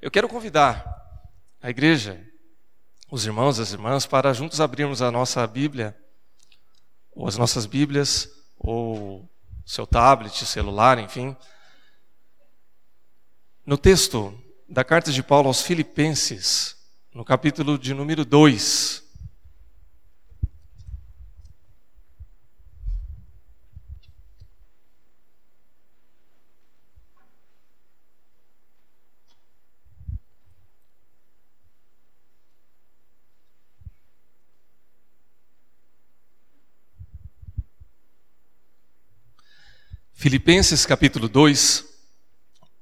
Eu quero convidar a igreja, os irmãos, as irmãs, para juntos abrirmos a nossa Bíblia, ou as nossas Bíblias, ou seu tablet, celular, enfim. No texto da carta de Paulo aos Filipenses, no capítulo de número 2, Filipenses capítulo 2,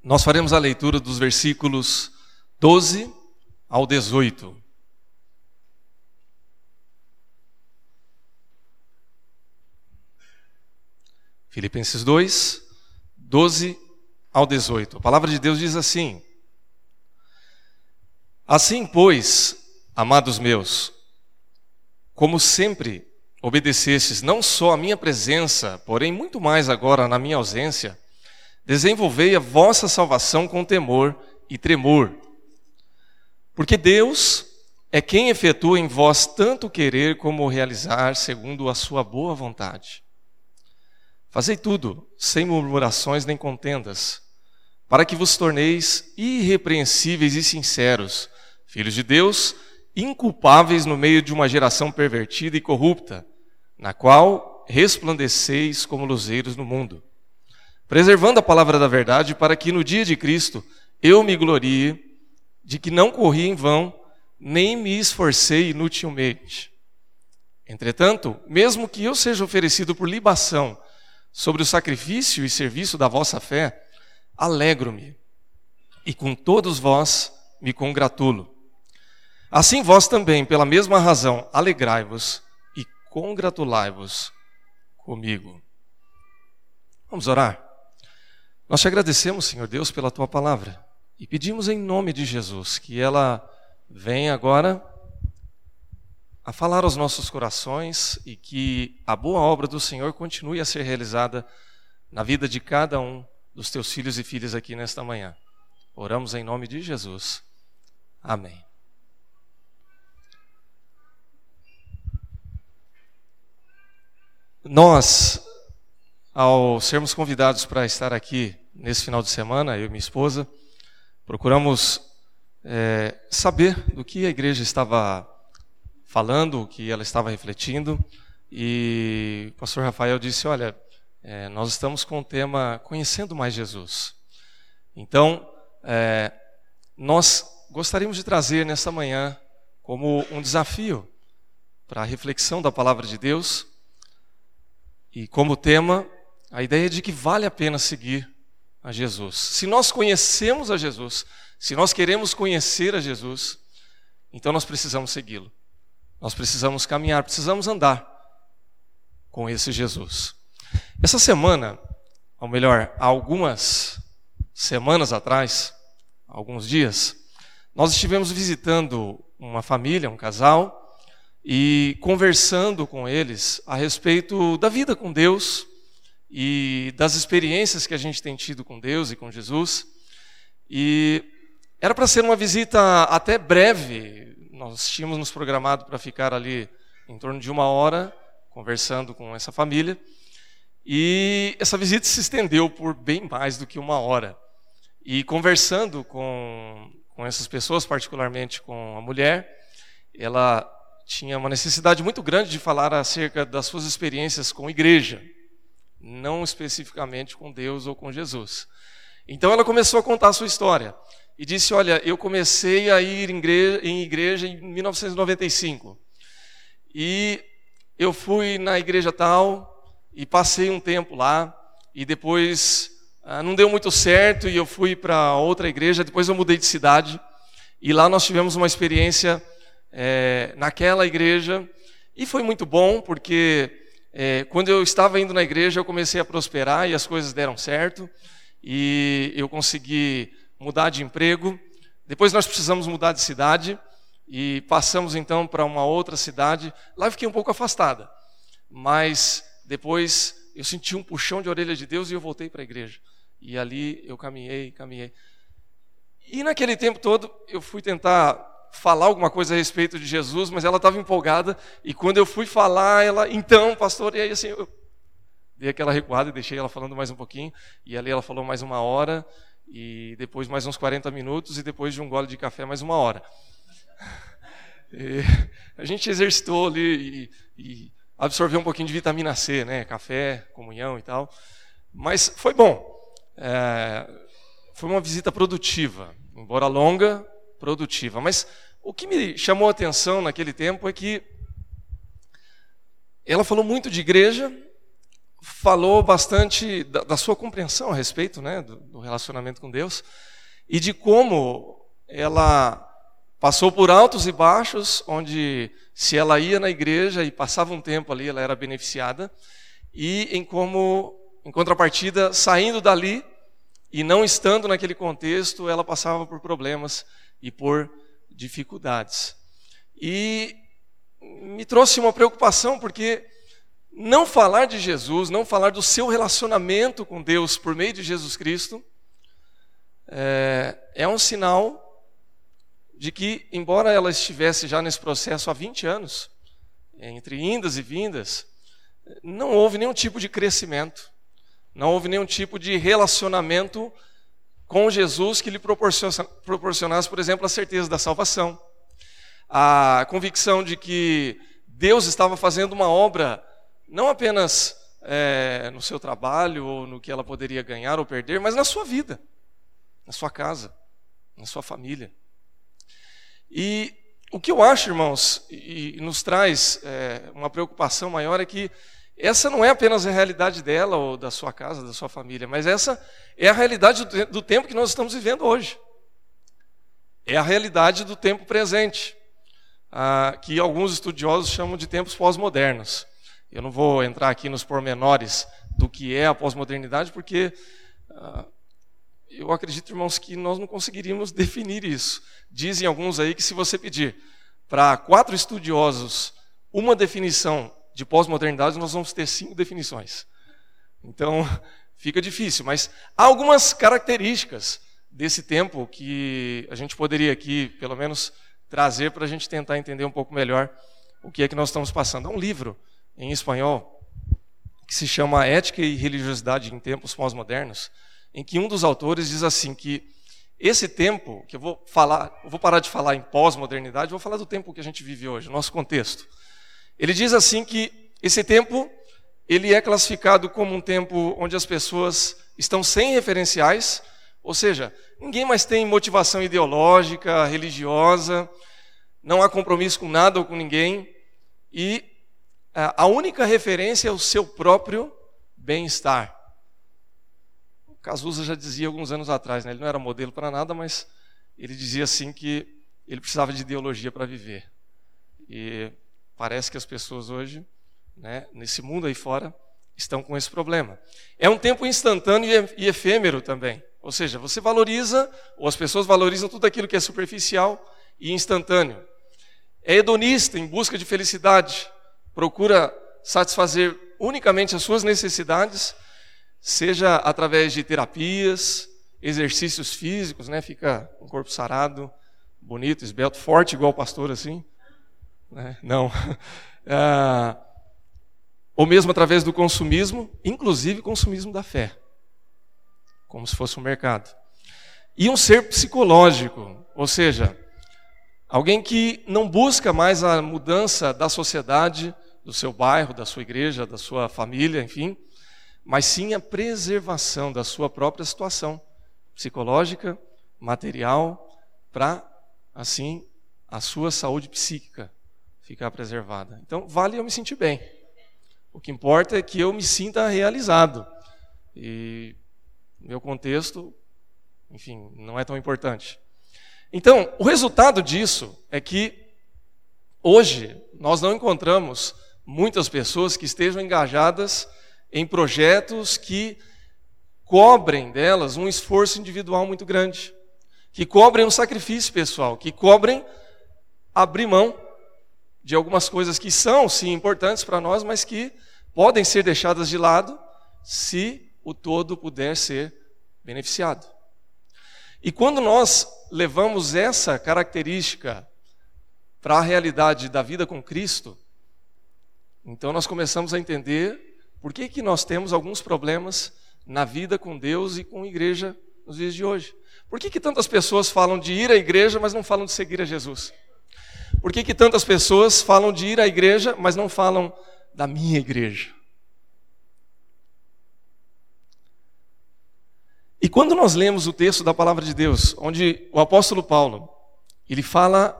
nós faremos a leitura dos versículos 12 ao 18. Filipenses 2, 12 ao 18. A palavra de Deus diz assim: Assim, pois, amados meus, como sempre obedecestes não só a minha presença, porém muito mais agora na minha ausência, desenvolvei a vossa salvação com temor e tremor. Porque Deus é quem efetua em vós tanto querer como realizar segundo a sua boa vontade. Fazei tudo sem murmurações nem contendas, para que vos torneis irrepreensíveis e sinceros, filhos de Deus, inculpáveis no meio de uma geração pervertida e corrupta, na qual resplandeceis como luzeiros no mundo, preservando a palavra da verdade, para que no dia de Cristo eu me glorie de que não corri em vão, nem me esforcei inutilmente. Entretanto, mesmo que eu seja oferecido por libação sobre o sacrifício e serviço da vossa fé, alegro-me, e com todos vós me congratulo. Assim vós também, pela mesma razão, alegrai-vos congratulai-vos comigo. Vamos orar? Nós te agradecemos, Senhor Deus, pela tua palavra e pedimos em nome de Jesus que ela venha agora a falar aos nossos corações e que a boa obra do Senhor continue a ser realizada na vida de cada um dos teus filhos e filhas aqui nesta manhã. Oramos em nome de Jesus. Amém. Nós, ao sermos convidados para estar aqui nesse final de semana, eu e minha esposa, procuramos é, saber do que a igreja estava falando, o que ela estava refletindo, e o pastor Rafael disse: Olha, é, nós estamos com o tema Conhecendo Mais Jesus. Então, é, nós gostaríamos de trazer nesta manhã como um desafio para a reflexão da palavra de Deus e como tema, a ideia de que vale a pena seguir a Jesus. Se nós conhecemos a Jesus, se nós queremos conhecer a Jesus, então nós precisamos segui-lo. Nós precisamos caminhar, precisamos andar com esse Jesus. Essa semana, ou melhor, há algumas semanas atrás, alguns dias, nós estivemos visitando uma família, um casal, e conversando com eles a respeito da vida com Deus e das experiências que a gente tem tido com Deus e com Jesus. E era para ser uma visita até breve, nós tínhamos nos programado para ficar ali em torno de uma hora conversando com essa família. E essa visita se estendeu por bem mais do que uma hora. E conversando com, com essas pessoas, particularmente com a mulher, ela tinha uma necessidade muito grande de falar acerca das suas experiências com igreja, não especificamente com Deus ou com Jesus. Então ela começou a contar a sua história e disse: Olha, eu comecei a ir em igreja em 1995 e eu fui na igreja tal e passei um tempo lá e depois ah, não deu muito certo e eu fui para outra igreja. Depois eu mudei de cidade e lá nós tivemos uma experiência é, naquela igreja e foi muito bom porque é, quando eu estava indo na igreja eu comecei a prosperar e as coisas deram certo e eu consegui mudar de emprego. Depois nós precisamos mudar de cidade e passamos então para uma outra cidade. Lá eu fiquei um pouco afastada, mas depois eu senti um puxão de orelha de Deus e eu voltei para a igreja. E ali eu caminhei, caminhei. E naquele tempo todo eu fui tentar falar alguma coisa a respeito de Jesus, mas ela estava empolgada e quando eu fui falar, ela, então, pastor, e aí assim, eu dei aquela recuada e deixei ela falando mais um pouquinho, e ali ela falou mais uma hora, e depois mais uns 40 minutos, e depois de um gole de café mais uma hora. E a gente exercitou ali e, e absorveu um pouquinho de vitamina C, né? Café, comunhão e tal. Mas foi bom. É, foi uma visita produtiva, embora longa, produtiva. Mas o que me chamou a atenção naquele tempo é que ela falou muito de igreja, falou bastante da, da sua compreensão a respeito né, do, do relacionamento com Deus e de como ela passou por altos e baixos, onde se ela ia na igreja e passava um tempo ali, ela era beneficiada, e em como, em contrapartida, saindo dali e não estando naquele contexto, ela passava por problemas e por dificuldades. E me trouxe uma preocupação, porque não falar de Jesus, não falar do seu relacionamento com Deus por meio de Jesus Cristo, é, é um sinal de que, embora ela estivesse já nesse processo há 20 anos, entre indas e vindas, não houve nenhum tipo de crescimento, não houve nenhum tipo de relacionamento com Jesus que lhe proporcionasse, por exemplo, a certeza da salvação, a convicção de que Deus estava fazendo uma obra não apenas é, no seu trabalho ou no que ela poderia ganhar ou perder, mas na sua vida, na sua casa, na sua família. E o que eu acho, irmãos, e, nos traz é, uma preocupação maior é que essa não é apenas a realidade dela ou da sua casa, da sua família, mas essa é a realidade do, tempo que nós estamos vivendo hoje. É a realidade do tempo presente, ah, que alguns estudiosos chamam de tempos pós-modernos. Eu não vou entrar aqui nos pormenores do que é a pós-modernidade, porque ah, eu acredito, irmãos, que nós não conseguiríamos definir isso. Dizem alguns aí que se você pedir para quatro estudiosos uma definição de pós-modernidade, nós vamos ter cinco definições. Então, fica difícil, mas há algumas características desse tempo que a gente poderia aqui, pelo menos, trazer para a gente tentar entender um pouco melhor o que é que nós estamos passando. Há um livro em espanhol que se chama Ética e Religiosidade em Tempos Pós-Modernos, em que um dos autores diz assim que esse tempo, que eu vou falar, eu vou parar de falar em pós-modernidade, vou falar do tempo que a gente vive hoje, nosso contexto. Ele diz assim que esse tempo ele é classificado como um tempo onde as pessoas estão sem referenciais, ou seja, ninguém mais tem motivação ideológica, religiosa, não há compromisso com nada ou com ninguém, e a única referência é o seu próprio bem-estar. Cazuza já dizia alguns anos atrás, né? ele não era modelo para nada, mas ele dizia assim que ele precisava de ideologia para viver. E parece que as pessoas hoje, né, nesse mundo aí fora, estão com esse problema. É um tempo instantâneo e efêmero também. Ou seja, você valoriza, ou as pessoas valorizam tudo aquilo que é superficial e instantâneo. É hedonista em busca de felicidade, procura satisfazer unicamente as suas necessidades seja através de terapias, exercícios físicos, né? Fica um corpo sarado, bonito, esbelto, forte, igual o pastor assim. Né? Não. Ah, ou mesmo através do consumismo, inclusive consumismo da fé, como se fosse um mercado. E um ser psicológico, ou seja, alguém que não busca mais a mudança da sociedade, do seu bairro, da sua igreja, da sua família, enfim, mas sim a preservação da sua própria situação psicológica, material, para, assim, a sua saúde psíquica ficar preservada. Então, vale eu me sentir bem. O que importa é que eu me sinta realizado. E meu contexto, enfim, não é tão importante. Então, o resultado disso é que hoje nós não encontramos muitas pessoas que estejam engajadas em projetos que cobrem delas um esforço individual muito grande, que cobrem um sacrifício pessoal, que cobrem abrir mão de algumas coisas que são, sim, importantes para nós, mas que podem ser deixadas de lado se o todo puder ser beneficiado. E quando nós levamos essa característica para a realidade da vida com Cristo, então nós começamos a entender por que, que nós temos alguns problemas na vida com Deus e com a igreja nos dias de hoje. Por que, que tantas pessoas falam de ir à igreja, mas não falam de seguir a Jesus? Por que, que tantas pessoas falam de ir à igreja, mas não falam da minha igreja? E quando nós lemos o texto da palavra de Deus, onde o apóstolo Paulo, ele fala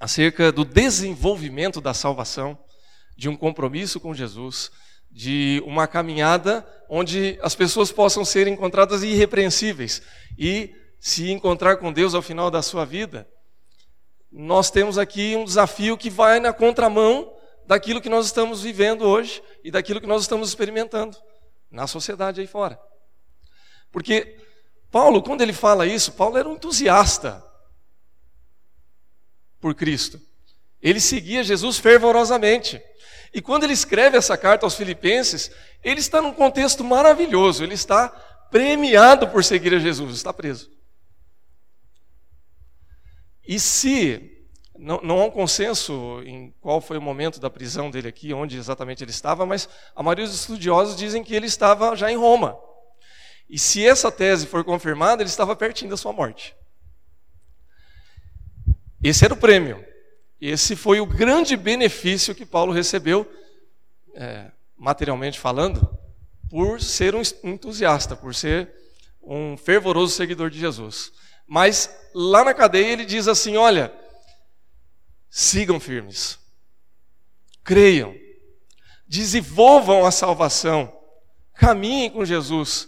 acerca do desenvolvimento da salvação, de um compromisso com Jesus, de uma caminhada onde as pessoas possam ser encontradas irrepreensíveis e se encontrar com Deus ao final da sua vida, nós temos aqui um desafio que vai na contramão daquilo que nós estamos vivendo hoje e daquilo que nós estamos experimentando na sociedade aí fora. Porque Paulo, quando ele fala isso, Paulo era um entusiasta por Cristo. Ele seguia Jesus fervorosamente. E quando ele escreve essa carta aos Filipenses, ele está num contexto maravilhoso, ele está premiado por seguir a Jesus, está preso. E se não, não, há um consenso em qual foi o momento da prisão dele aqui, onde exatamente ele estava, mas a maioria dos estudiosos dizem que ele estava já em Roma. E se essa tese for confirmada, ele estava pertinho da sua morte. Esse era o prêmio. Esse foi o grande benefício que Paulo recebeu, é, materialmente falando, por ser um entusiasta, por ser um fervoroso seguidor de Jesus. Mas lá na cadeia ele diz assim: olha, sigam firmes, creiam, desenvolvam a salvação, caminhem com Jesus,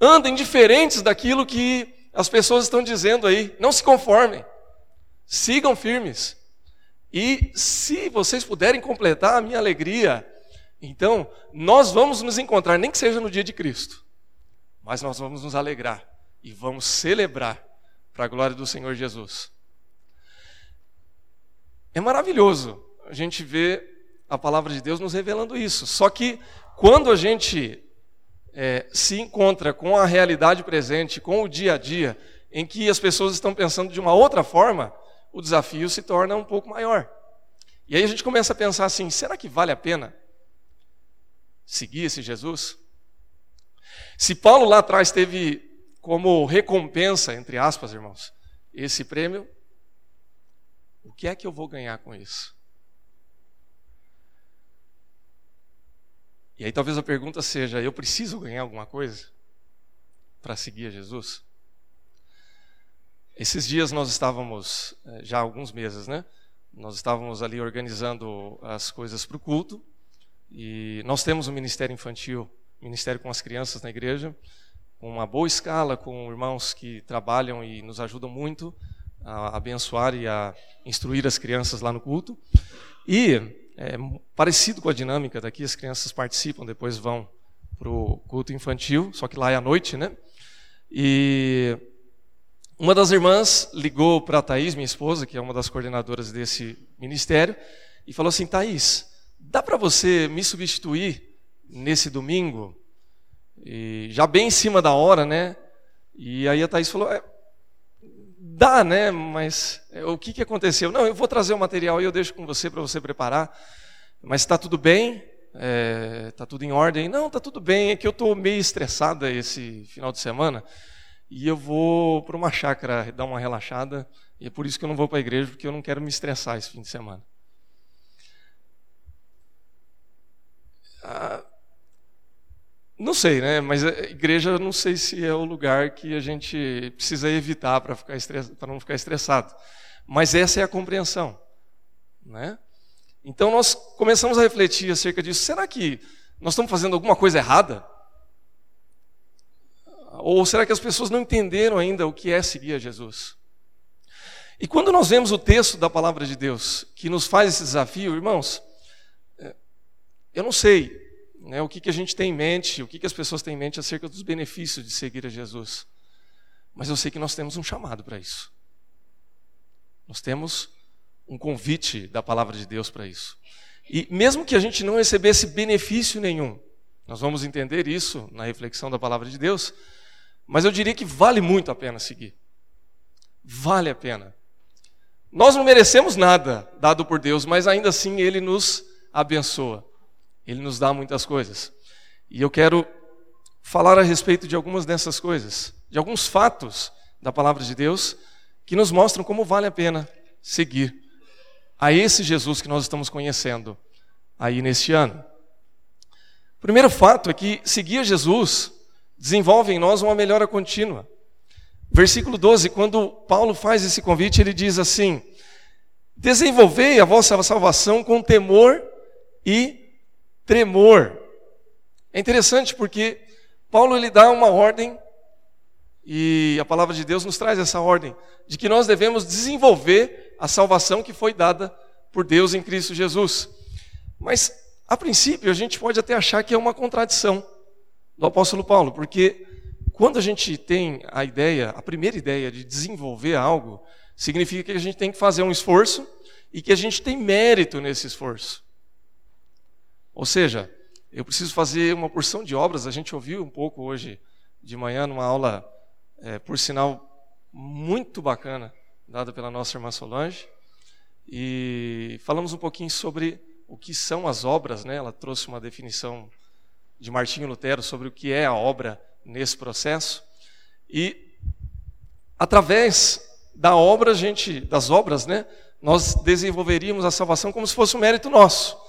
andem diferentes daquilo que as pessoas estão dizendo aí, não se conformem, sigam firmes. E se vocês puderem completar a minha alegria, então nós vamos nos encontrar, nem que seja no dia de Cristo, mas nós vamos nos alegrar e vamos celebrar para a glória do Senhor Jesus. É maravilhoso a gente ver a palavra de Deus nos revelando isso. Só que quando a gente é, se encontra com a realidade presente, com o dia a dia, em que as pessoas estão pensando de uma outra forma, o desafio se torna um pouco maior. E aí a gente começa a pensar assim: será que vale a pena seguir esse Jesus? Se Paulo lá atrás teve como recompensa, entre aspas, irmãos, esse prêmio, o que é que eu vou ganhar com isso? E aí talvez a pergunta seja: eu preciso ganhar alguma coisa para seguir a Jesus? Esses dias nós estávamos, eh, já há alguns meses, né? Nós estávamos ali organizando as coisas para o culto e nós temos um ministério infantil, ministério com as crianças na igreja, uma boa escala, com irmãos que trabalham e nos ajudam muito a abençoar e a instruir as crianças lá no culto. E é parecido com a dinâmica daqui, as crianças participam, depois vão para o culto infantil, só que lá é à noite, né? E uma das irmãs ligou para a Thaís, minha esposa, que é uma das coordenadoras desse ministério, e falou assim: Thaís, dá para você me substituir nesse domingo? E já bem em cima da hora, né? E aí a Thaís falou: é, dá, né? Mas é, o que, que aconteceu? Não, eu vou trazer o material e eu deixo com você para você preparar. Mas está tudo bem? Está é, tudo em ordem? Não, está tudo bem. É que eu estou meio estressada esse final de semana e eu vou para uma chácara dar uma relaxada, e é por isso que eu não vou para a igreja, porque eu não quero me estressar esse fim de semana. Ah, não sei, né? Mas igreja não sei se é o lugar que a gente precisa evitar para para não ficar estressado. Mas essa é a compreensão, né? Então nós começamos a refletir acerca disso. Será que nós estamos fazendo alguma coisa errada? Ou será que as pessoas não entenderam ainda o que é seguir a Jesus? E quando nós vemos o texto da palavra de Deus que nos faz esse desafio, irmãos, é, eu não sei né, o que, que a gente tem em mente, o que, que as pessoas têm em mente acerca dos benefícios de seguir a Jesus, mas eu sei que nós temos um chamado para isso. Nós temos um convite da palavra de Deus para isso. E mesmo que a gente não recebesse benefício nenhum, nós vamos entender isso na reflexão da palavra de Deus, Mas eu diria que vale muito a pena seguir. Vale a pena. Nós não merecemos nada dado por Deus, mas ainda assim Ele nos abençoa. Ele nos dá muitas coisas. E eu quero falar a respeito de algumas dessas coisas, de alguns fatos da palavra de Deus que nos mostram como vale a pena seguir a esse Jesus que nós estamos conhecendo aí neste ano. O primeiro fato é que seguir Jesus desenvolve em nós uma melhora contínua. Versículo 12, quando Paulo faz esse convite, ele diz assim: Desenvolvei a vossa salvação com temor e tremor. É interessante porque Paulo ele dá uma ordem e a palavra de Deus nos traz essa ordem de que nós devemos desenvolver a salvação que foi dada por Deus em Cristo Jesus. Mas a princípio a gente pode até achar que é uma contradição do apóstolo Paulo, porque quando a gente tem a ideia, a primeira ideia de desenvolver algo, significa que a gente tem que fazer um esforço e que a gente tem mérito nesse esforço. Ou seja, eu preciso fazer uma porção de obras, a gente ouviu um pouco hoje de manhã numa aula, é, por sinal, muito bacana, dada pela nossa irmã Solange, e falamos um pouquinho sobre o que são as obras, né? ela trouxe uma definição de Martinho Lutero sobre o que é a obra nesse processo. E através da obra, gente, das obras, né, nós desenvolveríamos a salvação como se fosse um mérito nosso.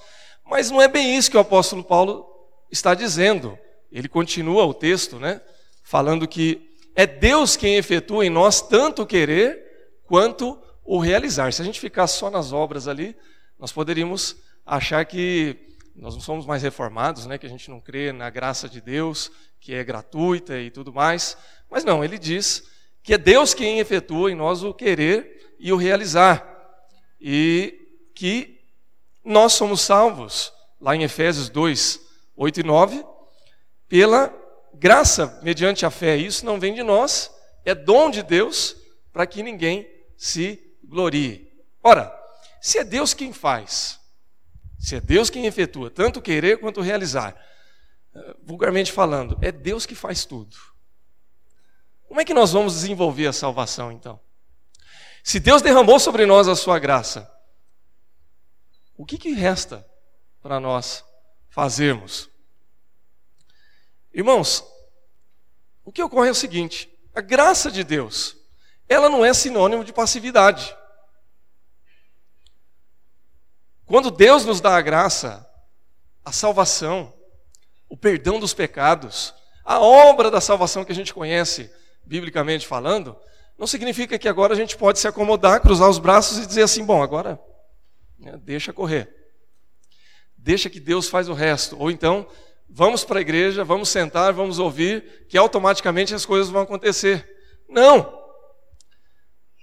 Mas não é bem isso que o apóstolo Paulo está dizendo. Ele continua o texto, né, falando que é Deus quem efetua em nós tanto o querer quanto o realizar. Se a gente ficar só nas obras ali, nós poderíamos achar que nós não somos mais reformados, né, que a gente não crê na graça de Deus, que é gratuita e tudo mais. Mas não, ele diz que é Deus quem efetua em nós o querer e o realizar. E que nós somos salvos, lá em Efésios 2, 8 e 9, pela graça mediante a fé. Isso não vem de nós, é dom de Deus para que ninguém se glorie. Ora, se é Deus quem faz, se é Deus quem efetua, tanto querer quanto realizar, eh, vulgarmente falando, é Deus que faz tudo. Como é que nós vamos desenvolver a salvação então? Se Deus derramou sobre nós a sua graça, o que, que resta para nós fazermos? Irmãos, o que ocorre é o seguinte: a graça de Deus, ela não é sinônimo de passividade. Quando Deus nos dá a graça, a salvação, o perdão dos pecados, a obra da salvação que a gente conhece, biblicamente falando, não significa que agora a gente pode se acomodar, cruzar os braços e dizer assim: bom, agora né, deixa correr. Deixa que Deus faz o resto. Ou então, vamos para a igreja, vamos sentar, vamos ouvir, que automaticamente as coisas vão acontecer. Não!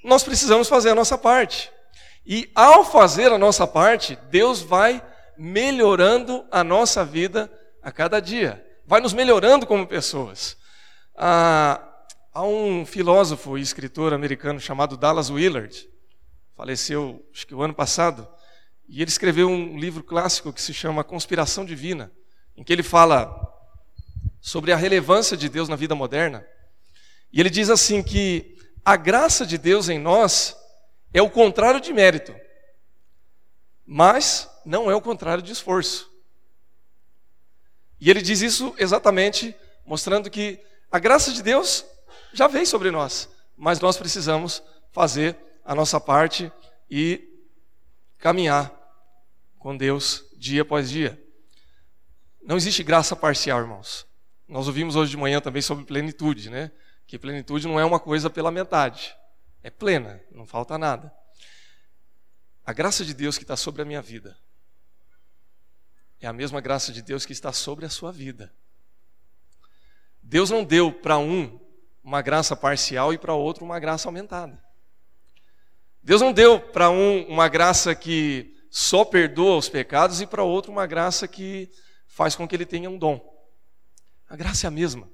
Nós precisamos fazer a nossa parte. E ao fazer a nossa parte, Deus vai melhorando a nossa vida a cada dia, vai nos melhorando como pessoas. Ah, há um filósofo e escritor americano chamado Dallas Willard, faleceu acho que o ano passado, e ele escreveu um livro clássico que se chama Conspiração Divina, em que ele fala sobre a relevância de Deus na vida moderna. E ele diz assim que a graça de Deus em nós é o contrário de mérito, mas não é o contrário de esforço. E ele diz isso exatamente mostrando que a graça de Deus já veio sobre nós, mas nós precisamos fazer a nossa parte e caminhar com Deus dia após dia. Não existe graça parcial, irmãos. Nós ouvimos hoje de manhã também sobre plenitude, né? Que plenitude não é uma coisa pela metade é plena, não falta nada. A graça de Deus que está sobre a minha vida é a mesma graça de Deus que está sobre a sua vida. Deus não deu para um uma graça parcial e para outro uma graça aumentada. Deus não deu para um uma graça que só perdoa os pecados e para outro uma graça que faz com que ele tenha um dom. A graça é a mesma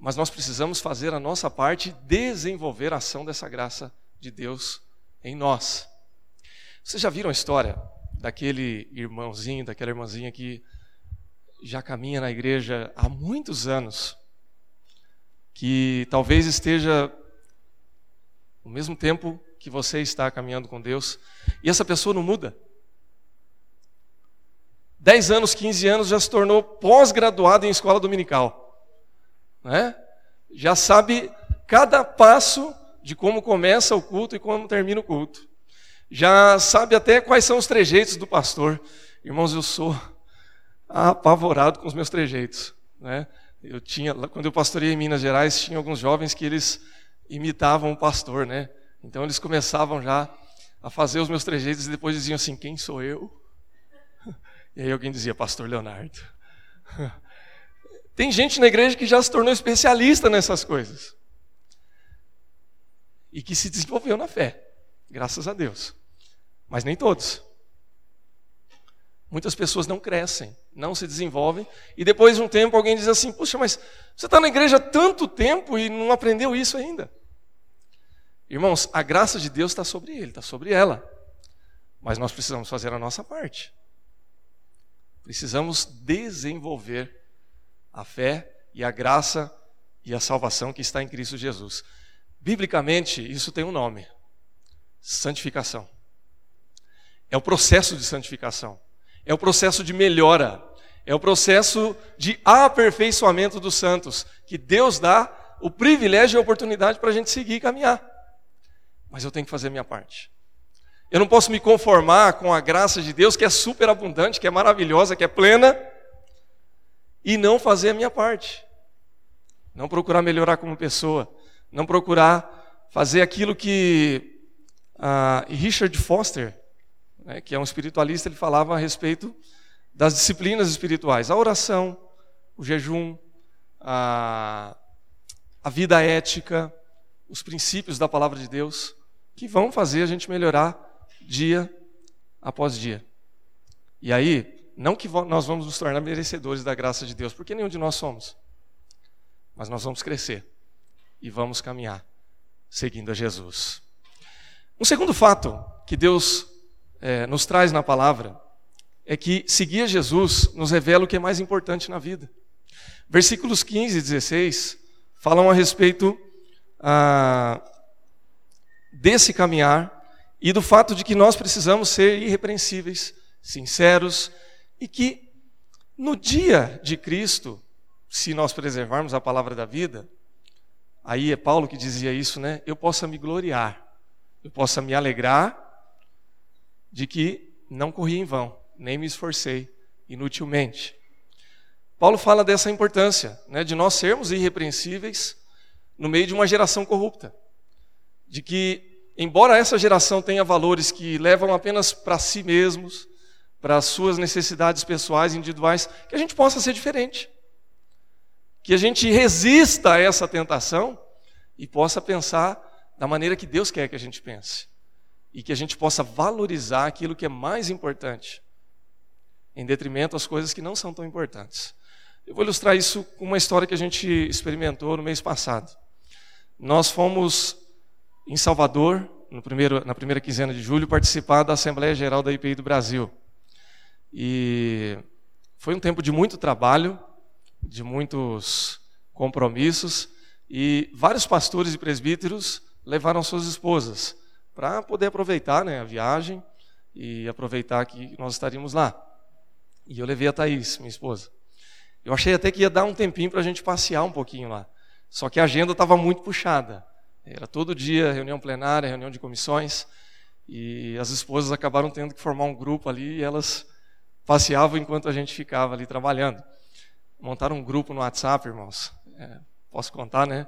mas nós precisamos fazer a nossa parte e desenvolver a ação dessa graça de Deus em nós. Vocês já viram a história daquele irmãozinho, daquela irmãzinha que já caminha na igreja há muitos anos que talvez esteja no mesmo tempo que você está caminhando com Deus, e essa pessoa não muda. 10 anos, 15 anos, já se tornou pós-graduado em escola dominical. Né? Já sabe cada passo de como começa o culto e como termina o culto. Já sabe até quais são os trejeitos do pastor. Irmãos, eu sou apavorado com os meus trejeitos. Né? Eu tinha, quando eu pastoreei em Minas Gerais, tinha alguns jovens que eles imitavam o pastor, né? Então eles começavam já a fazer os meus trejeitos e depois diziam assim: Quem sou eu? E aí alguém dizia: Pastor Leonardo. Tem gente na igreja que já se tornou especialista nessas coisas e que se desenvolveu na fé, graças a Deus. Mas nem todos. Muitas pessoas não crescem, não se desenvolvem, e depois de um tempo alguém diz assim: Puxa, mas você está na igreja há tanto tempo e não aprendeu isso ainda. Irmãos, a graça de Deus está sobre ele, está sobre ela. Mas nós precisamos fazer a nossa parte. Precisamos desenvolver a fé e a graça e a salvação que está em Cristo Jesus. Biblicamente, isso tem um nome: santificação. É o processo de santificação, é o processo de melhora, é o processo de aperfeiçoamento dos santos, que Deus dá o privilégio e a oportunidade para a gente seguir e caminhar. Mas eu tenho que fazer a minha parte. Eu não posso me conformar com a graça de Deus, que é super abundante, que é maravilhosa, que é plena, e não fazer a minha parte. Não procurar melhorar como pessoa, não procurar fazer aquilo que uh, Richard Foster, né, que é um espiritualista, ele falava a respeito das disciplinas espirituais: a oração, o jejum, a, a vida ética, os princípios da palavra de Deus, que vão fazer a gente melhorar dia após dia. E aí, não que nós vamos nos tornar merecedores da graça de Deus, porque nenhum de nós somos, mas nós vamos crescer e vamos caminhar seguindo a Jesus. Um segundo fato que Deus é, nos traz na palavra é que seguir a Jesus nos revela o que é mais importante na vida. Versículos 15 e 16 falam a respeito ah, desse caminhar e do fato de que nós precisamos ser irrepreensíveis, sinceros e que no dia de Cristo, se nós preservarmos a palavra da vida, Aí é Paulo que dizia isso, né? Eu possa me gloriar, eu possa me alegrar de que não corri em vão, nem me esforcei inutilmente. Paulo fala dessa importância, né, de nós sermos irrepreensíveis no meio de uma geração corrupta. De que, embora essa geração tenha valores que levam apenas para si mesmos, para as suas necessidades pessoais, individuais, que a gente possa ser diferente que a gente resista a essa tentação e possa pensar da maneira que Deus quer que a gente pense. E que a gente possa valorizar aquilo que é mais importante, em detrimento às coisas que não são tão importantes. Eu vou ilustrar isso com uma história que a gente experimentou no mês passado. Nós fomos em Salvador, primeiro, na primeira quinzena de julho, participar da Assembleia Geral da IPI do Brasil. E foi um tempo de muito trabalho, de muitos compromissos e vários pastores e presbíteros levaram suas esposas para poder aproveitar né, a viagem e aproveitar que nós estaríamos lá. E eu levei a Thaís, minha esposa. Eu achei até que ia dar um tempinho para a gente passear um pouquinho lá. Só que a agenda estava muito puxada. Era todo dia reunião plenária, reunião de comissões. E as esposas acabaram tendo que formar um grupo ali e elas passeavam enquanto a gente ficava ali trabalhando montaram um grupo no WhatsApp, irmãos. É, posso contar, né?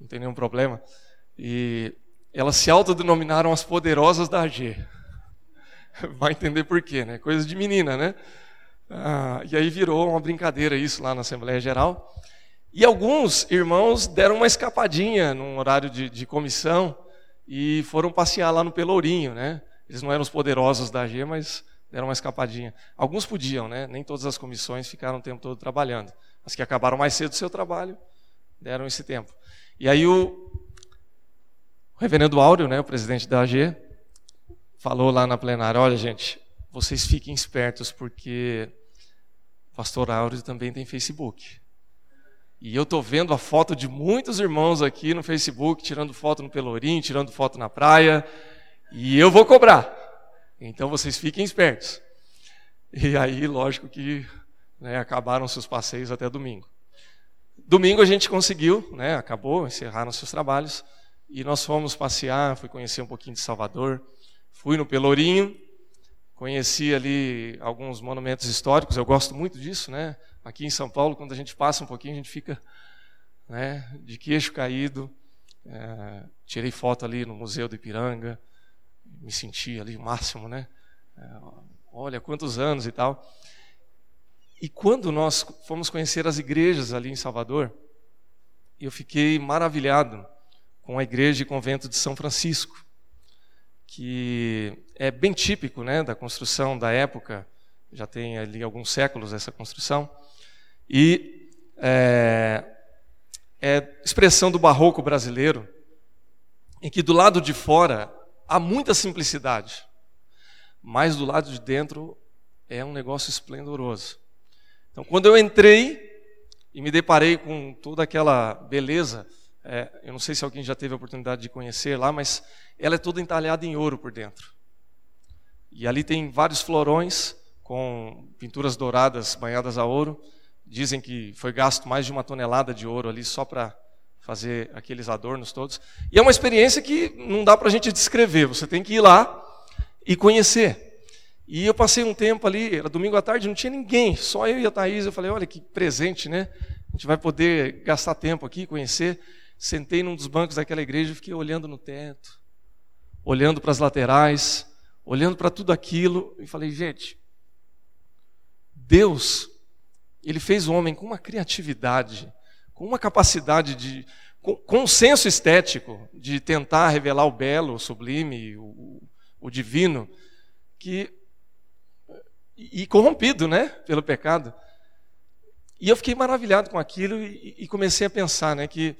Não tem nenhum problema. E elas se autodenominaram as poderosas da AG. Vai entender por quê, né? Coisa de menina, né? Ah, e aí virou uma brincadeira isso lá na Assembleia Geral. E alguns irmãos deram uma escapadinha num horário de, de comissão e foram passear lá no Pelourinho, né? Eles não eram os poderosos da AG, mas deram uma escapadinha. Alguns podiam, né? Nem todas as comissões ficaram o tempo todo trabalhando. As que acabaram mais cedo do seu trabalho deram esse tempo. E aí o, reverendo Áureo, né, o presidente da AG, falou lá na plenária: olha, gente, vocês fiquem espertos porque o pastor Áureo também tem Facebook. E eu estou vendo a foto de muitos irmãos aqui no Facebook, tirando foto no Pelourinho, tirando foto na praia, e eu vou cobrar. Então vocês fiquem espertos. E aí, lógico que né, acabaram seus passeios até domingo. Domingo a gente conseguiu, né, acabou, encerraram seus trabalhos, e nós fomos passear, fui conhecer um pouquinho de Salvador, fui no Pelourinho, conheci ali alguns monumentos históricos, eu gosto muito disso, né? Aqui em São Paulo, quando a gente passa um pouquinho, a gente fica né, de queixo caído. É, tirei foto ali no Museu do Ipiranga, me senti ali o máximo, né? É, olha quantos anos e tal. E quando nós fomos conhecer as igrejas ali em Salvador, eu fiquei maravilhado com a igreja e convento de São Francisco, que é bem típico, né, da construção da época. Já tem ali alguns séculos essa construção. E é, é expressão do barroco brasileiro, em que do lado de fora há muita simplicidade, mas do lado de dentro é um negócio esplendoroso. Então, quando eu entrei e me deparei com toda aquela beleza, é, eu não sei se alguém já teve a oportunidade de conhecer lá, mas ela é toda entalhada em ouro por dentro. E ali tem vários florões com pinturas douradas banhadas a ouro. Dizem que foi gasto mais de uma tonelada de ouro ali só para fazer aqueles adornos todos. E é uma experiência que não dá para a gente descrever, você tem que ir lá e conhecer. E eu passei um tempo ali, era domingo à tarde, não tinha ninguém, só eu e a Thaís. Eu falei, olha que presente, né? A gente vai poder gastar tempo aqui, conhecer. Sentei num dos bancos daquela igreja e fiquei olhando no teto, olhando para as laterais, olhando para tudo aquilo, e falei, gente, Deus ele fez o homem com uma criatividade, com uma capacidade de. com, com um senso estético de tentar revelar o belo, o sublime, o, o divino, que. e corrompido, né, pelo pecado. E eu fiquei maravilhado com aquilo e, e comecei a pensar, né, que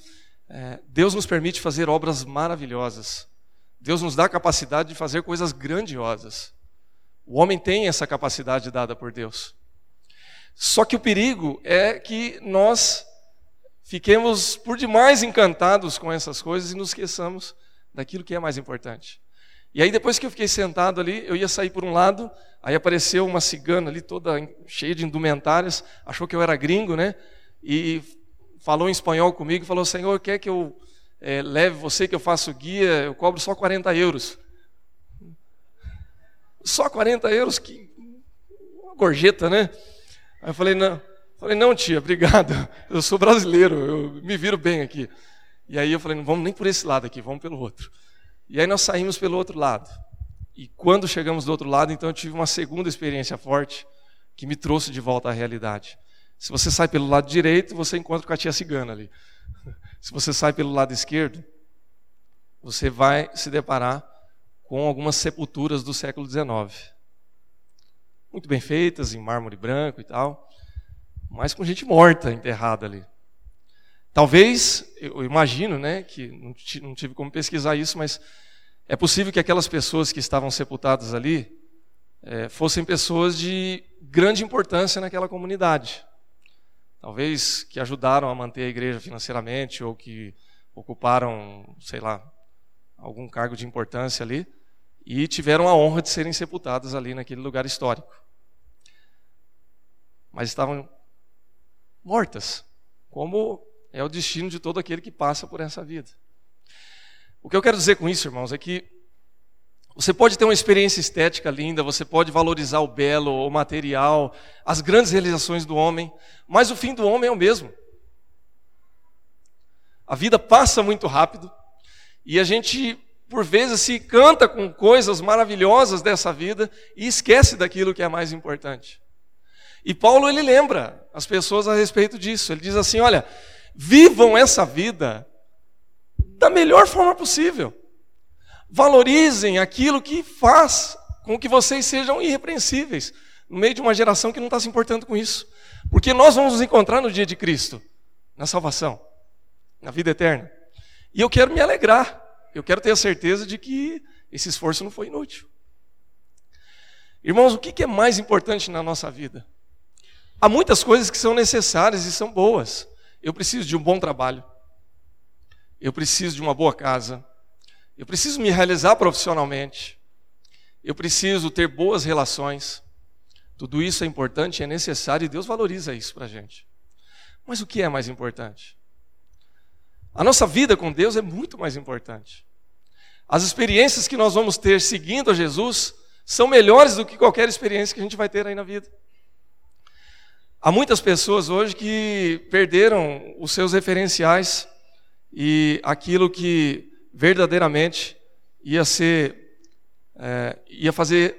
é, Deus nos permite fazer obras maravilhosas. Deus nos dá a capacidade de fazer coisas grandiosas. O homem tem essa capacidade dada por Deus. Só que o perigo é que nós fiquemos por demais encantados com essas coisas e nos esqueçamos daquilo que é mais importante. E aí depois que eu fiquei sentado ali, eu ia sair por um lado, aí apareceu uma cigana ali toda cheia de indumentárias, achou que eu era gringo, né? E falou em espanhol comigo, falou: Senhor, quer que eu é, leve você, que eu faço guia? Eu cobro só 40 euros. Só 40 euros, que uma gorjeta, né? Aí eu falei, não, falei, não, tia, obrigado. Eu sou brasileiro, eu me viro bem aqui. E aí eu falei, não vamos nem por esse lado aqui, vamos pelo outro. E aí nós saímos pelo outro lado. E quando chegamos do outro lado, então eu tive uma segunda experiência forte que me trouxe de volta à realidade. Se você sai pelo lado direito, você encontra com a tia cigana ali. Se você sai pelo lado esquerdo, você vai se deparar com algumas sepulturas do século XIX muito bem feitas, em mármore branco e tal, mas com gente morta enterrada ali. Talvez, eu imagino, né, que não tive como pesquisar isso, mas é possível que aquelas pessoas que estavam sepultadas ali é, fossem pessoas de grande importância naquela comunidade. Talvez que ajudaram a manter a igreja financeiramente ou que ocuparam, sei lá, algum cargo de importância ali e tiveram a honra de serem sepultadas ali naquele lugar histórico mas estavam mortas, como é o destino de todo aquele que passa por essa vida. O que eu quero dizer com isso, irmãos, é que você pode ter uma experiência estética linda, você pode valorizar o belo, o material, as grandes realizações do homem, mas o fim do homem é o mesmo. A vida passa muito rápido e a gente, por vezes, se canta com coisas maravilhosas dessa vida e esquece daquilo que é mais importante. E Paulo ele lembra as pessoas a respeito disso. Ele diz assim: olha, vivam essa vida da melhor forma possível. Valorizem aquilo que faz com que vocês sejam irrepreensíveis no meio de uma geração que não está se importando com isso. Porque nós vamos nos encontrar no dia de Cristo, na salvação, na vida eterna. E eu quero me alegrar, eu quero ter a certeza de que esse esforço não foi inútil. Irmãos, o que é mais importante na nossa vida? Há muitas coisas que são necessárias e são boas. eu preciso de um bom trabalho, eu preciso de uma boa casa, eu preciso me realizar profissionalmente, eu preciso ter boas relações. Tudo isso é importante, é necessário e Deus valoriza isso para a gente. Mas o que é mais importante? A nossa vida com Deus é muito mais importante. As experiências que nós vamos ter seguindo a Jesus são melhores do que qualquer experiência que a gente vai ter aí na vida. Há muitas pessoas hoje que perderam os seus referenciais e aquilo que verdadeiramente ia ser, é, ia fazer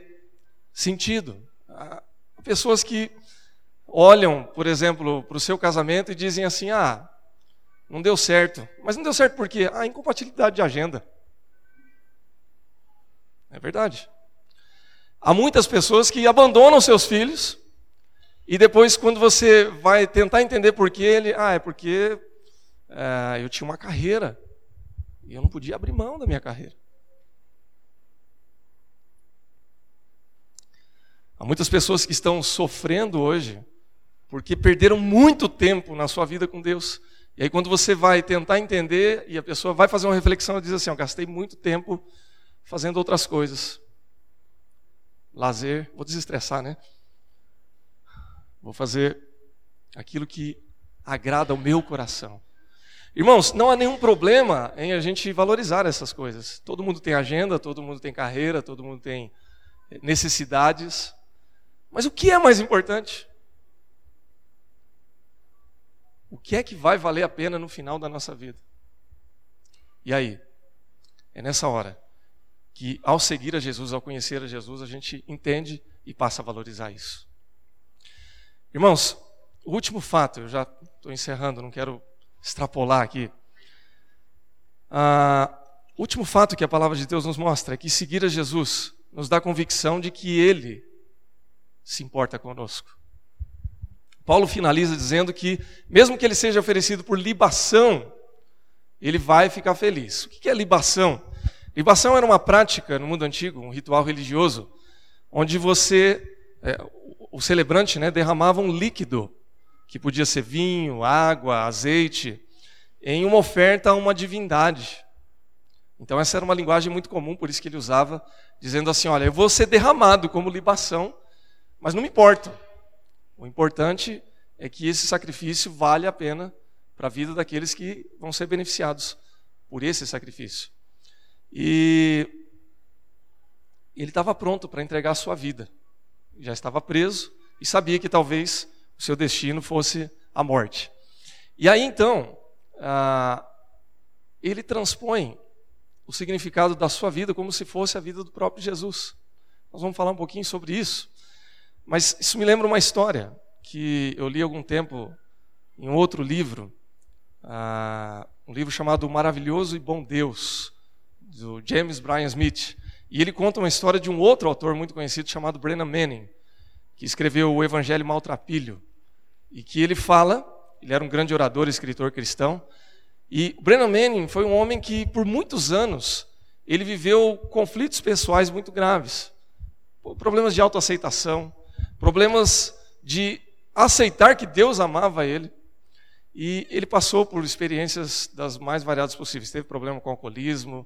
sentido. Há pessoas que olham, por exemplo, para o seu casamento e dizem assim: ah, não deu certo. Mas não deu certo por quê? Ah, incompatibilidade de agenda. É verdade. Há muitas pessoas que abandonam seus filhos e depois, quando você vai tentar entender por que ele, ah, é porque é, eu tinha uma carreira e eu não podia abrir mão da minha carreira. Há muitas pessoas que estão sofrendo hoje porque perderam muito tempo na sua vida com Deus. E aí, quando você vai tentar entender e a pessoa vai fazer uma reflexão, diz assim: Eu gastei muito tempo fazendo outras coisas. Lazer, vou desestressar, né? Vou fazer aquilo que agrada ao meu coração. Irmãos, não há nenhum problema em a gente valorizar essas coisas. Todo mundo tem agenda, todo mundo tem carreira, todo mundo tem necessidades. Mas o que é mais importante? O que é que vai valer a pena no final da nossa vida? E aí? É nessa hora que, ao seguir a Jesus, ao conhecer a Jesus, a gente entende e passa a valorizar isso. Irmãos, o último fato, eu já estou encerrando, não quero extrapolar aqui. Ah, o último fato que a palavra de Deus nos mostra é que seguir a Jesus nos dá convicção de que Ele se importa conosco. Paulo finaliza dizendo que, mesmo que ele seja oferecido por libação, ele vai ficar feliz. O que é libação? Libação era uma prática no mundo antigo, um ritual religioso, onde você, é, o celebrante, né, derramava um líquido, que podia ser vinho, água, azeite, em uma oferta a uma divindade. Então, essa era uma linguagem muito comum, por isso que ele usava, dizendo assim: Olha, eu vou ser derramado como libação, mas não me importo. O importante é que esse sacrifício vale a pena para a vida daqueles que vão ser beneficiados por esse sacrifício. E ele estava pronto para entregar a sua vida. Já estava preso e sabia que talvez o seu destino fosse a morte. E aí então, ah, ele transpõe o significado da sua vida como se fosse a vida do próprio Jesus. Nós vamos falar um pouquinho sobre isso. Mas isso me lembra uma história que eu li algum tempo em outro livro, uh, um livro chamado O Maravilhoso e Bom Deus, do James Bryan Smith. E ele conta uma história de um outro autor muito conhecido chamado Brennan Manning, que escreveu o Evangelho Maltrapilho. E que ele fala, ele era um grande orador escritor cristão, e Brennan Manning foi um homem que, por muitos anos, ele viveu conflitos pessoais muito graves. Problemas de autoaceitação, problemas de aceitar que Deus amava ele. E ele passou por experiências das mais variadas possíveis. Teve problema com alcoolismo.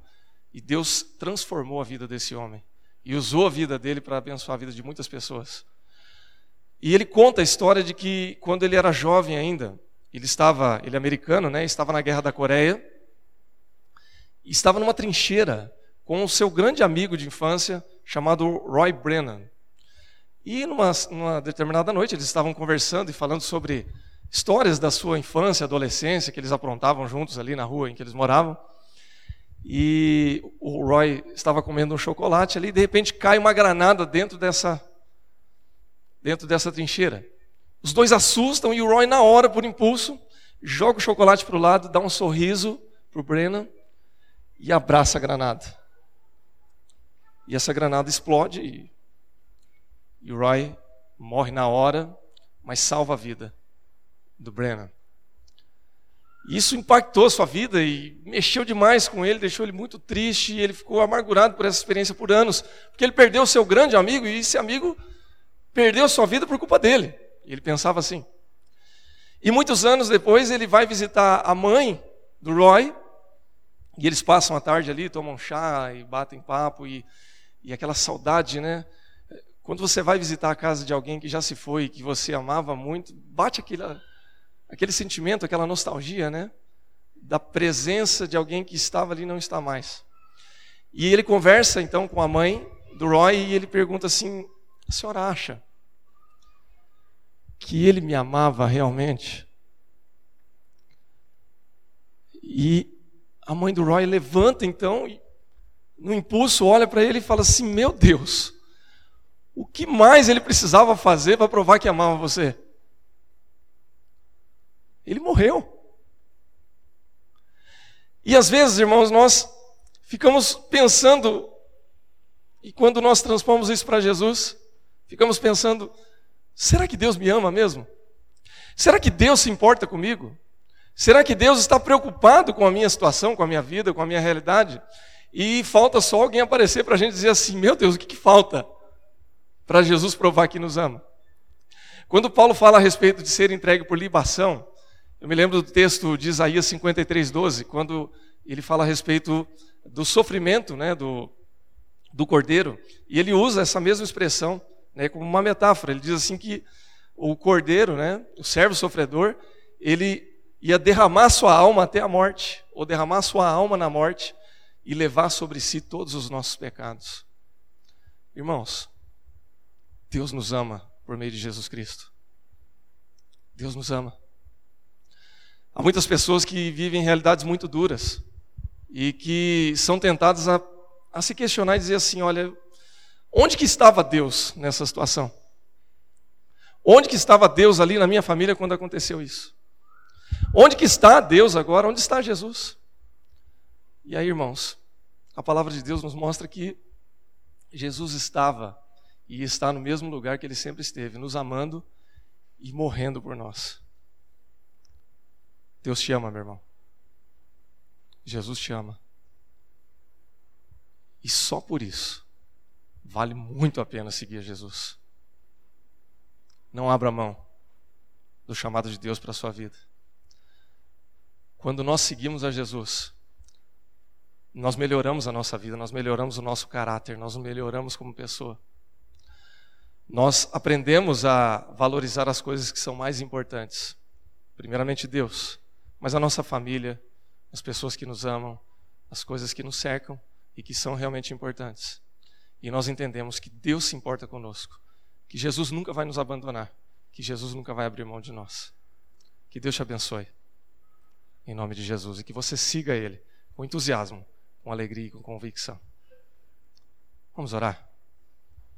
E Deus transformou a vida desse homem. E usou a vida dele para abençoar a vida de muitas pessoas. E ele conta a história de que quando ele era jovem ainda, ele estava, ele é americano, né? Estava na guerra da Coreia. E estava numa trincheira com o seu grande amigo de infância chamado Roy Brennan. E numa, numa determinada noite eles estavam conversando e falando sobre histórias da sua infância, adolescência, que eles aprontavam juntos ali na rua em que eles moravam. E o Roy estava comendo um chocolate ali, de repente cai uma granada dentro dessa dentro dessa trincheira. Os dois assustam e o Roy na hora, por impulso, joga o chocolate para o lado, dá um sorriso para o Brennan e abraça a granada. E essa granada explode e e o Roy morre na hora, mas salva a vida do Brennan. Isso impactou sua vida e mexeu demais com ele, deixou ele muito triste e ele ficou amargurado por essa experiência por anos, porque ele perdeu seu grande amigo e esse amigo perdeu sua vida por culpa dele. Ele pensava assim. E muitos anos depois ele vai visitar a mãe do Roy, e eles passam a tarde ali, tomam chá e batem papo, e, e aquela saudade, né? Quando você vai visitar a casa de alguém que já se foi, que você amava muito, bate aquele, aquele sentimento, aquela nostalgia, né? Da presença de alguém que estava ali e não está mais. E ele conversa então com a mãe do Roy e ele pergunta assim: a senhora acha que ele me amava realmente? E a mãe do Roy levanta então e, no impulso, olha para ele e fala assim: Meu Deus, o que mais ele precisava fazer para provar que amava você? Ele morreu. E às vezes, irmãos, nós ficamos pensando, e quando nós transpomos isso para Jesus, ficamos pensando: será que Deus me ama mesmo? Será que Deus se importa comigo? Será que Deus está preocupado com a minha situação, com a minha vida, com a minha realidade? E falta só alguém aparecer para a gente dizer assim: meu Deus, o que, que falta para Jesus provar que nos ama? Quando Paulo fala a respeito de ser entregue por libação, eu me lembro do texto de Isaías 53, 12, quando ele fala a respeito do sofrimento né, do, do cordeiro, e ele usa essa mesma expressão né, como uma metáfora. Ele diz assim que o cordeiro, né, o servo sofredor, ele ia derramar sua alma até a morte, ou derramar sua alma na morte e levar sobre si todos os nossos pecados. Irmãos, Deus nos ama por meio de Jesus Cristo. Deus nos ama. Há muitas pessoas que vivem realidades muito duras e que são tentadas a, a se questionar e dizer assim: olha, onde que estava Deus nessa situação? Onde que estava Deus ali na minha família quando aconteceu isso? Onde que está Deus agora? Onde está Jesus? E aí, irmãos, a palavra de Deus nos mostra que Jesus estava e está no mesmo lugar que ele sempre esteve, nos amando e morrendo por nós. Deus te ama, meu irmão. Jesus te ama. E só por isso vale muito a pena seguir Jesus. Não abra mão do chamado de Deus para a sua vida. Quando nós seguimos a Jesus, nós melhoramos a nossa vida, nós melhoramos o nosso caráter, nós melhoramos como pessoa. Nós aprendemos a valorizar as coisas que são mais importantes. Primeiramente, Deus, mas a nossa família, as pessoas que nos amam, as coisas que nos cercam e que são realmente importantes. E nós entendemos que Deus se importa conosco, que Jesus nunca vai nos abandonar, que Jesus nunca vai abrir mão de nós. Que Deus te abençoe em nome de Jesus, e que você siga Ele com entusiasmo, com alegria e com convicção. Vamos orar?